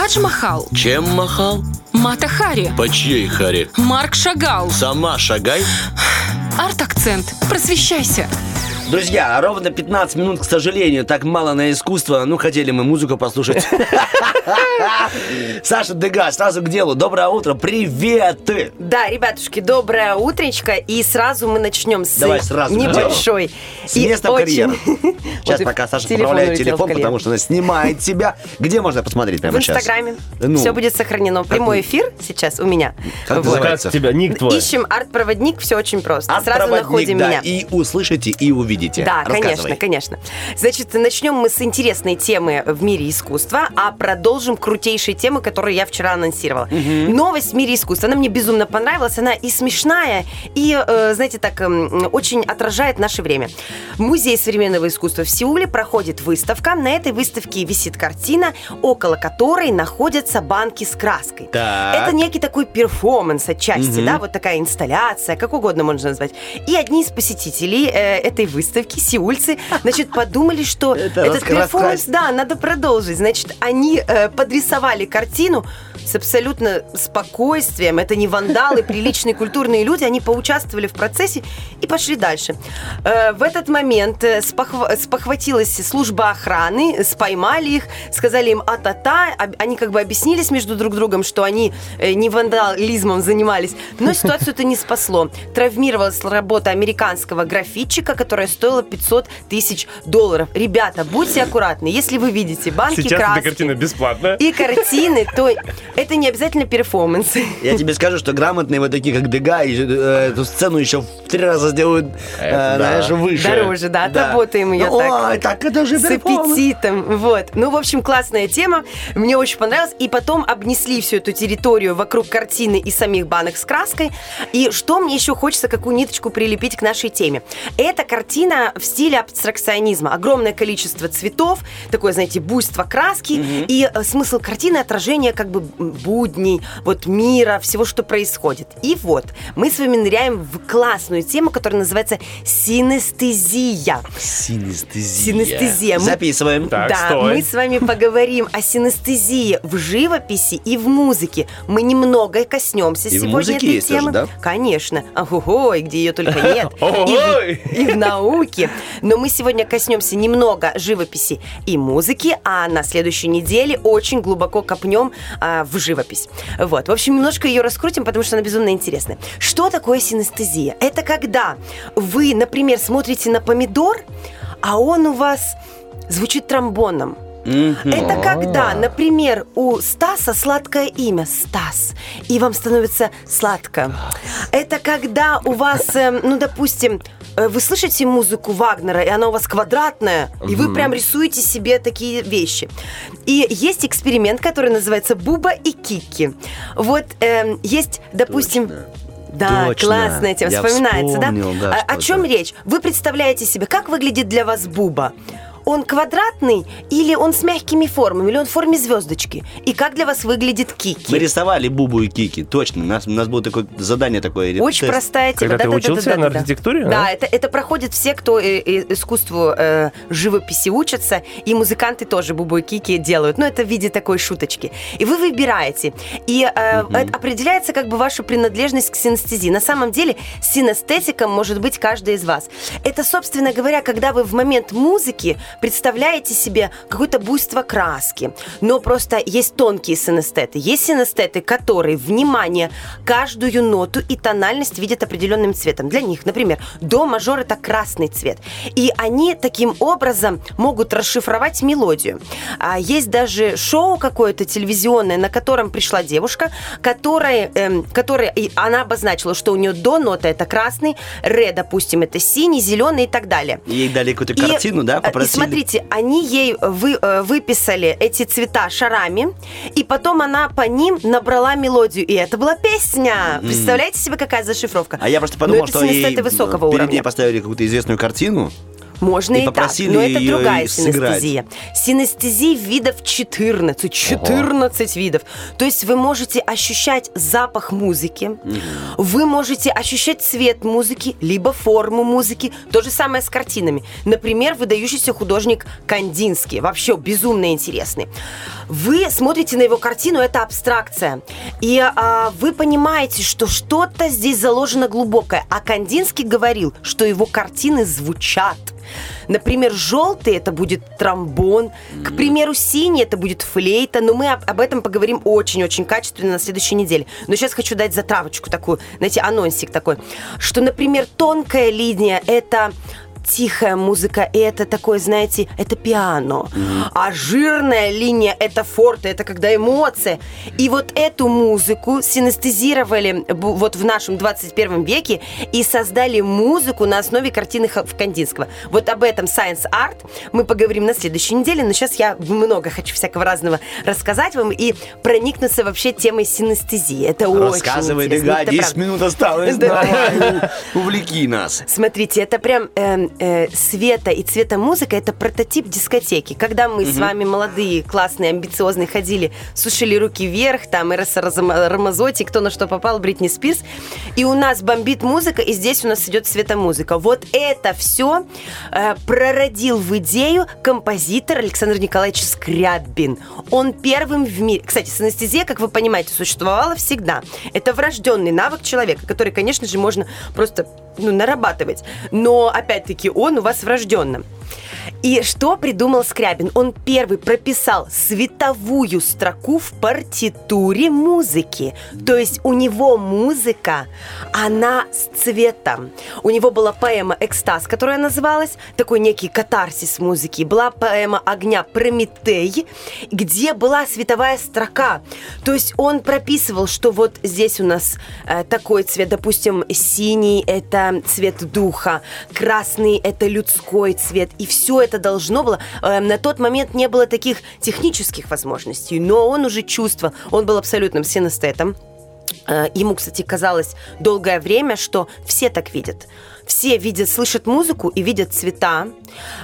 Тадж Махал, Чем махал? Мата Хари, По чьей харе? Марк Шагал. Сама шагай. Арт-акцент. Просвещайся. Друзья, ровно 15 минут, к сожалению, так мало на искусство. Ну, хотели мы музыку послушать. Саша Дега, сразу к делу. Доброе утро, привет! Да, ребятушки, доброе утречко, и сразу мы начнем с Давай сразу небольшой. С места в карьеру. Сейчас пока Саша поправляет в телефон, потому что она снимает себя. Где можно посмотреть В прямо сейчас? Инстаграме. Ну, Все будет сохранено. Прямой эфир сейчас у меня. Как называется? Тебя, ник твой? Ищем арт-проводник, все очень просто. Сразу находим меня. и услышите, и увидите. Да, конечно, конечно. Значит, начнем мы с интересной темы в мире искусства, а продолжим крутейшие темы, которые я вчера анонсировала. Новость в мире искусства. Она мне безумно понравилась. Она и смешная, и, э, знаете, так эм, очень отражает наше время. Музей современного искусства в Сеуле проходит выставка. На этой выставке висит картина, около которой находятся банки с краской. Так. Это некий такой перформанс отчасти, да, вот такая инсталляция, как угодно можно назвать. И одни из посетителей э, этой выставки, сеульцы, значит, подумали, что Это этот перформанс, да, надо продолжить. Значит, они э, подрисовали картину с абсолютно спокойствием. Это не вандалы, приличные культурные люди. Они поучаствовали в процессе и пошли дальше. Э, в этот момент э, спохва- спохватилась служба охраны, споймали их, сказали им а-та-та. Они как бы объяснились между друг другом, что они э, не вандализмом занимались. Но ситуацию это не спасло. Травмировалась работа американского графитчика, которая стоила 500 тысяч долларов. Ребята, будьте аккуратны. Если вы видите банки Сейчас краски картина бесплатная. и картины, то это не обязательно перформансы. Я тебе скажу, что грамотные вот такие, как Дега, и, э, эту сцену еще в три раза сделают, э, Это да. знаешь, выше. Дороже, да, отработаем её Ну, так. Ой, так это же С перформанс. аппетитом, вот. Ну, в общем, классная тема, мне очень понравилась. И потом обнесли всю эту территорию вокруг картины и самих банок с краской. И что мне еще хочется, какую ниточку прилепить к нашей теме? Это картина в стиле абстракционизма. Огромное количество цветов, такое, знаете, буйство краски. И э, смысл картины отражение как бы будней, вот мира, всего, что происходит. И вот, мы с вами ныряем в классную тему, которая называется синестезия. Синестезия. Синестезия. Мы- Записываем. Так, да, стой. мы с вами поговорим о синестезии в живописи и в музыке. Мы немного коснемся И в сегодня музыке этой есть тоже, темы. да? Конечно. Ого, и где ее только нет. И в- и в науке. Но мы сегодня коснемся немного живописи и музыки, а на следующей неделе очень глубоко копнем а, в живопись. Вот. В общем, немножко ее раскрутим, потому что она безумно интересная. Что такое синестезия? Это когда вы, например, смотрите на помидор, а он у вас звучит тромбоном. Это когда, например, у Стаса сладкое имя Стас, и вам становится сладко. Это когда у вас, эм, ну, допустим, вы слышите музыку Вагнера, и она у вас квадратная, и вы прям рисуете себе такие вещи. И есть эксперимент, который называется Буба и Кики. Вот эм, есть, допустим... Точно. Да, Точно. классная тема, Я вспоминается, вспомнил, да, А- что о чем речь? Вы представляете себе, как выглядит для вас Буба? Он квадратный или он с мягкими формами, или он в форме звездочки? И как для вас выглядит Кики? Мы рисовали Бубу и Кики, точно. У нас, у нас было такое задание такое. Очень тест. простая тема. Когда ты Да-да-да-да-да-да. учился на архитектуре, Да, да? это, это проходит все, кто э, э, искусству э, живописи учатся, и музыканты тоже бубу и кики делают. Ну, это в виде такой шуточки. И вы выбираете. И э, это определяется как бы ваша принадлежность к синестезии. На самом деле синестетиком может быть каждый из вас. Это, собственно говоря, когда вы в момент музыки представляете себе какое-то буйство краски. Но просто есть тонкие синестеты. Есть синестеты, которые, внимание, каждую ноту и тональность видят определенным цветом. Для них, например, до мажор это красный цвет. И они таким образом могут расшифровать мелодию. А есть даже шоу какое-то телевизионное, на котором пришла девушка, которая, эм, которая и она обозначила, что у нее до ноты это красный, ре, допустим, это синий, зеленый и так далее. Ей дали какую-то картину, да, э, попросили. Смотрите, они ей вы, э, выписали эти цвета шарами, и потом она по ним набрала мелодию, и это была песня. Представляете себе, какая зашифровка? А я просто подумал, это что ей синестеты высокого перед уровня. ней поставили какую-то известную картину, Можно И и, так, но это другая синестезия. Синестезии видов 14, 14 видов. То есть вы можете ощущать запах музыки, вы можете ощущать цвет музыки, либо форму музыки. То же самое с картинами. Например, выдающийся художник Кандинский, вообще безумно интересный. Вы смотрите на его картину, это абстракция, и а, вы понимаете, что что-то здесь заложено глубокое. А Кандинский говорил, что его картины звучат. Например, желтый это будет тромбон, к примеру, синий это будет флейта, но мы об, об этом поговорим очень-очень качественно на следующей неделе. Но сейчас хочу дать затравочку такую, знаете, анонсик такой, что, например, тонкая линия это тихая музыка, и это такое, знаете, это пиано. А жирная линия это форте, это когда эмоция. И вот эту музыку синестезировали вот в нашем 21 веке и создали музыку на основе картины Кандинского. Вот об этом Science Art мы поговорим на следующей неделе, но сейчас я много хочу всякого разного рассказать вам и проникнуться вообще темой синестезии. Это Рассказывай, очень интересно. Это 10 правда. минут осталось. Давай, увлеки нас. Смотрите, это прям э, э, света и цвета музыка, это прототип дискотеки. Когда мы с вами молодые, классные, амбициозные ходили, сушили руки вверх, там Эроса Разма- Рамазотти, кто на что попал, Бритни Спирс, и у нас бомбит музыка, и здесь у нас идет светомузыка. Вот это все э, прородил в идею композитор Александр Николаевич Скрябин. Он первым в мире... Кстати, синестезия, как вы понимаете, существовала всегда. Это врожденный навык человека, который, конечно же, можно просто ну, нарабатывать. Но, опять-таки, он у вас врожденно. И что придумал Скрябин? Он первый прописал световую строку в партитуре музыки. То есть у него музыка, она с цветом. У него была поэма «Экстаз», которая называлась, такой некий катарсис музыки. Была поэма «Огня Прометей», где была световая строка. То есть он прописывал, что вот здесь у нас э, такой цвет, допустим, синий – это цвет духа, красный – это людской цвет. И все это должно было... э, на тот момент не было таких технических возможностей, но он уже чувствовал, он был абсолютным синестетом. Э, Ему, кстати, казалось долгое время, что все так видят. Все видят, слышат музыку и видят цвета.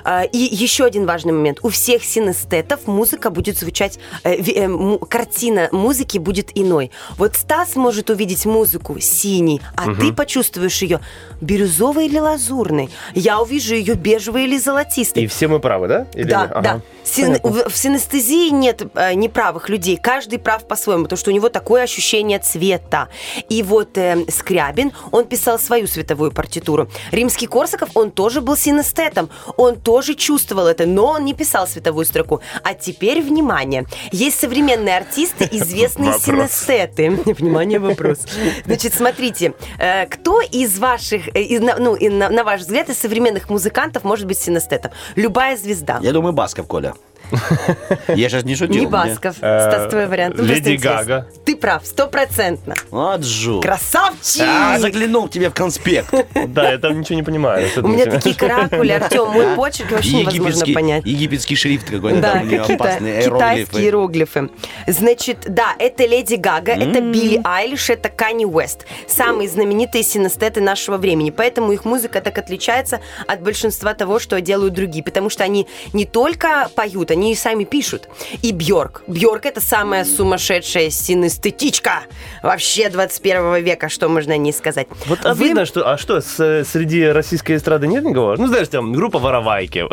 Э, И еще один важный момент. У всех синестетов музыка будет звучать, э, э, картина музыки будет иной. Вот Стас может увидеть музыку синий, а ты почувствуешь ее бирюзовой или лазурной. Я увижу ее бежевой или золотистой. И все мы правы, да? Или Да, нет? Ага. да. Син- в, в синестезии нет э, неправых людей. Каждый прав по-своему, потому что у него такое ощущение цвета. И вот э, Скрябин, он писал свою световую партитуру. Римский Корсаков, он тоже был синестетом. Он тоже чувствовал это, но он не писал световую строку. А теперь, внимание, есть современные артисты, известные синестеты. Внимание, вопрос. Значит, смотрите, э, кто из ваших, э, ну, на ваш взгляд, из современных музыкантов может быть синестетом? Любая звезда. Я думаю, Басков, Коля. Я сейчас не шутил. Не Басков. Э, Стас, твой вариант. Леди. Гага. Ты прав, стопроцентно. Вот жу. Красавчик! А, заглянул тебе в конспект. Да, я там ничего не понимаю. У меня такие каракули, Артем, мой почерк вообще невозможно понять. египетский шрифт какой-то Да, какие-то китайские иероглифы. иероглифы. Значит, да, это Леди Гага, это Билли Айлиш, это Канни Уэст. Самые знаменитые синестеты нашего времени. Поэтому их музыка так отличается от большинства того, что делают другие. Потому что они не только поют, они и сами пишут. И Бьорк. Бьорк это самая сумасшедшая синестетичка вообще 21 века, что можно о ней сказать. Вот а Вы- видно, что... А что, с- среди российской эстрады нет никого? Ну, знаешь, там группа «Воровайки».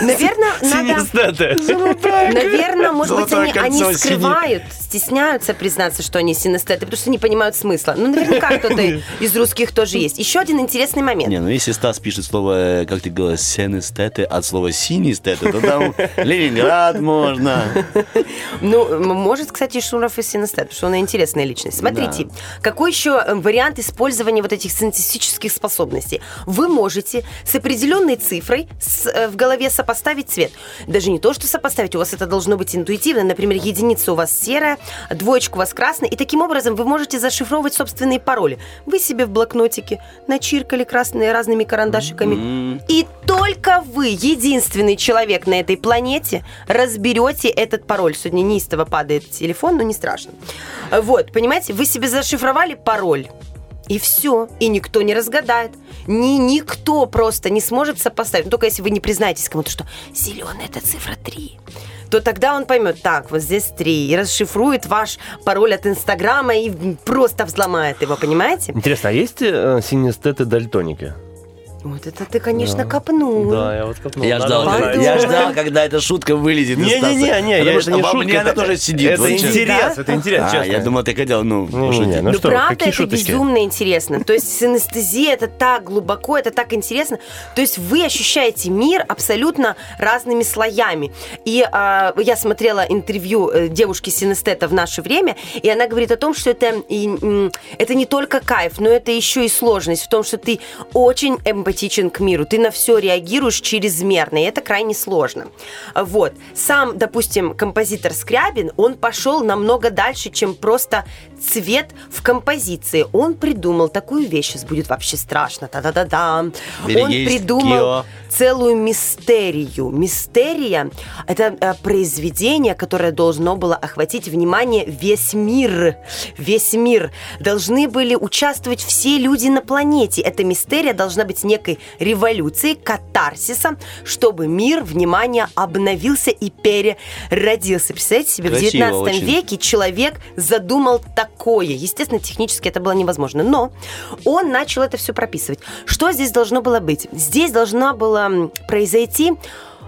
Наверное, надо... Наверное, может быть, они, скрывают, стесняются признаться, что они синестеты, потому что не понимают смысла. Ну, наверняка кто-то из русских тоже есть. Еще один интересный момент. Не, ну если Стас пишет слово, как ты говоришь, сенестеты от слова синестеты, то там Ленинград можно. Ну, может, кстати, Шуров и синестет, потому что он интересная личность. Смотрите, какой еще э, вариант использования вот этих синтетических способностей? Вы можете с определенной цифрой э, в голове сопоставить цвет. Даже не то, что сопоставить, у вас это должно быть интуитивно. Например, единица у вас серая, двоечка у вас красная, и таким образом вы можете зашифровывать собственные пароли. Вы себе в блокнотике начиркали красные разными карандашиками, и только вы, единственный человек на этой планете, разберете этот пароль. Сегодня неистово падает телефон, но не страшно. Вот, понимаете, вы себе зашифровали пароль. И все. И никто не разгадает. Ни, никто просто не сможет сопоставить. Ну, только если вы не признаетесь кому-то, что зеленый это цифра 3 то тогда он поймет, так, вот здесь три, и расшифрует ваш пароль от Инстаграма и просто взломает его, понимаете? Интересно, а есть э, синестеты-дальтоники? Вот это ты, конечно, копнул. Да, я вот копнул. Я ждал, я ждал, когда эта шутка вылезет из Стаса. Не-не-не, Потому это что не шутка. мне она это- тоже сидит. Это вот интерес, Да? это интерес, А, честно. я думал, ты хотел, ну, Не-не-не, пошутить. ну Ну, что, правда, какие это шуточки? безумно интересно. То есть синестезия это так глубоко, это так интересно. То есть вы ощущаете мир абсолютно разными слоями. И а, я смотрела интервью э, девушки синестета в наше время, и она говорит о том, что это, и, это не только кайф, но это еще и сложность в том, что ты очень эмпатичен к миру, ты на все реагируешь чрезмерно, и это крайне сложно. Вот. Сам, допустим, композитор Скрябин, он пошел намного дальше, чем просто цвет в композиции. Он придумал такую вещь, сейчас будет вообще страшно, та-да-да-да. Он придумал целую мистерию. Мистерия – это э, произведение, которое должно было охватить внимание весь мир. Весь мир. Должны были участвовать все люди на планете. Эта мистерия должна быть некой революцией, катарсисом, чтобы мир, внимание, обновился и переродился. Представляете себе, в Красиво 19 очень. веке человек задумал такое. Естественно, технически это было невозможно. Но он начал это все прописывать. Что здесь должно было быть? Здесь должна была произойти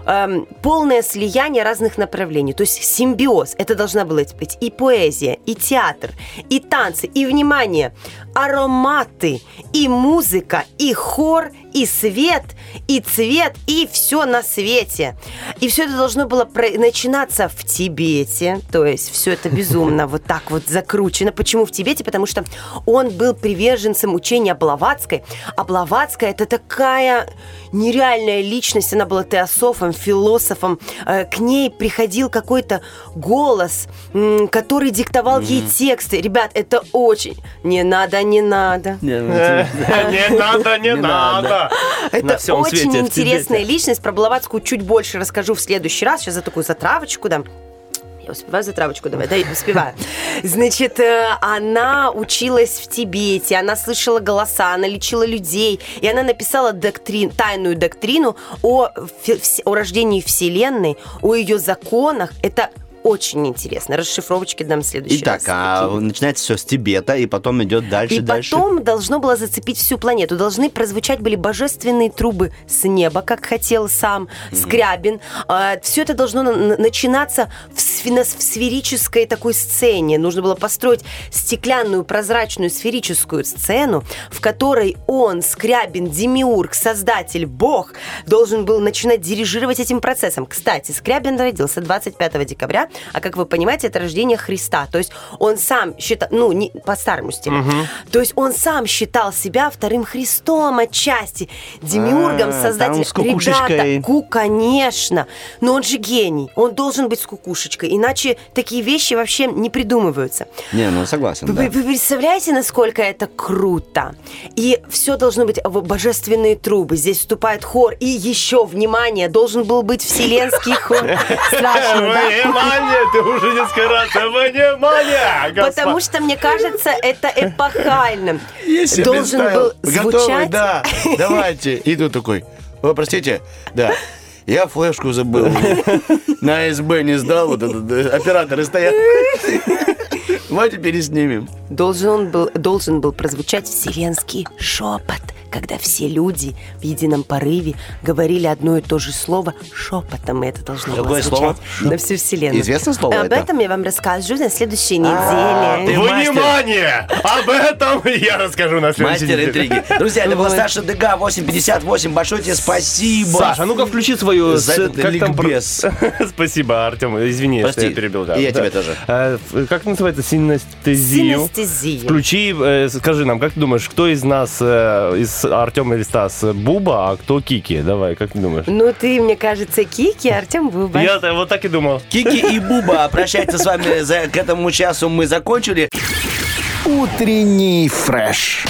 эм, полное слияние разных направлений, то есть симбиоз. Это должна была быть и поэзия, и театр, и танцы, и, внимание, ароматы, и музыка, и хор, и свет, и цвет, и все на свете. И все это должно было про- начинаться в Тибете, то есть все это безумно вот так вот закручено. Почему в Тибете? Потому что он был приверженцем учения Блаватской, а Блаватская это такая нереальная личность, она была теософом, философом. Э, К ней приходил какой-то голос, который диктовал ей тексты. Ребят, это очень... Не надо, не надо. Не, ну, Не надо, не надо. На Это очень интересная личность. Про Блаватскую чуть больше расскажу в следующий раз. Сейчас за такую затравочку дам. Я успеваю затравочку давай? Да, я успеваю. Значит, э, она училась в Тибете, она слышала голоса, она лечила людей, и она написала доктрин, тайную доктрину о, о рождении Вселенной, о ее законах. Это очень интересно. Расшифровочки дам в следующий Итак, раз. а Какие? начинается все с Тибета, и потом идет дальше, И дальше. потом должно было зацепить всю планету. Должны прозвучать были божественные трубы с неба, как хотел сам Скрябин. все это должно на- на- начинаться в, сфи- на- в сферической такой сцене. Нужно было построить стеклянную, прозрачную, сферическую сцену, в которой он, Скрябин, Демиург, создатель, бог, должен был начинать дирижировать этим процессом. Кстати, Скрябин родился 25 декабря, а как вы понимаете, это рождение Христа. То есть он сам считал, ну, не по старому стилю. То есть он сам считал себя вторым Христом отчасти, Демиургом, А, создателем. Ребята, ку, конечно. Но он же гений. Он должен быть с кукушечкой. Иначе такие вещи вообще не придумываются. Не, ну согласен, Вы, да. вы представляете, насколько это круто? И все должно быть божественные трубы. Здесь вступает хор. И еще, внимание, должен был быть вселенский хор. Страшно, да? Внимание, ты уже несколько раз. Внимание! госпо- Потому что, мне кажется, это эпохально. Я себе Должен был Готовый, звучать... да, давайте. И тут такой, о, простите, да, я флешку забыл. На СБ не сдал, вот этот, э, операторы стоят. Давайте переснимем. Должен был, должен был прозвучать вселенский шепот, когда все люди в едином порыве говорили одно и то же слово шепотом, и это должно было звучать слово? на всю вселенную. Известное слово Об это? этом я вам расскажу на следующей А, неделе. Внимание! Об этом я расскажу на следующей Мастер неделе. интриги. Друзья, это был Вот. Саша Дега, 858. Большое тебе спасибо. Саша, ну-ка включи свою... За этот ликбез. Спасибо, Артем. Извини, что я перебил. И я Да. тебя тоже. А, Как называется? Синестезию? Синестезию. Включи, э, скажи нам, как ты думаешь, кто из нас, э, из Артема или Стас, Буба, а кто Кики? Давай, как ты думаешь? Ну, ты, мне кажется, Кики, Артем Буба. Я вот так и думал. Кики и Буба, прощайте с вами. За, к этому часу мы закончили. Утренний фреш.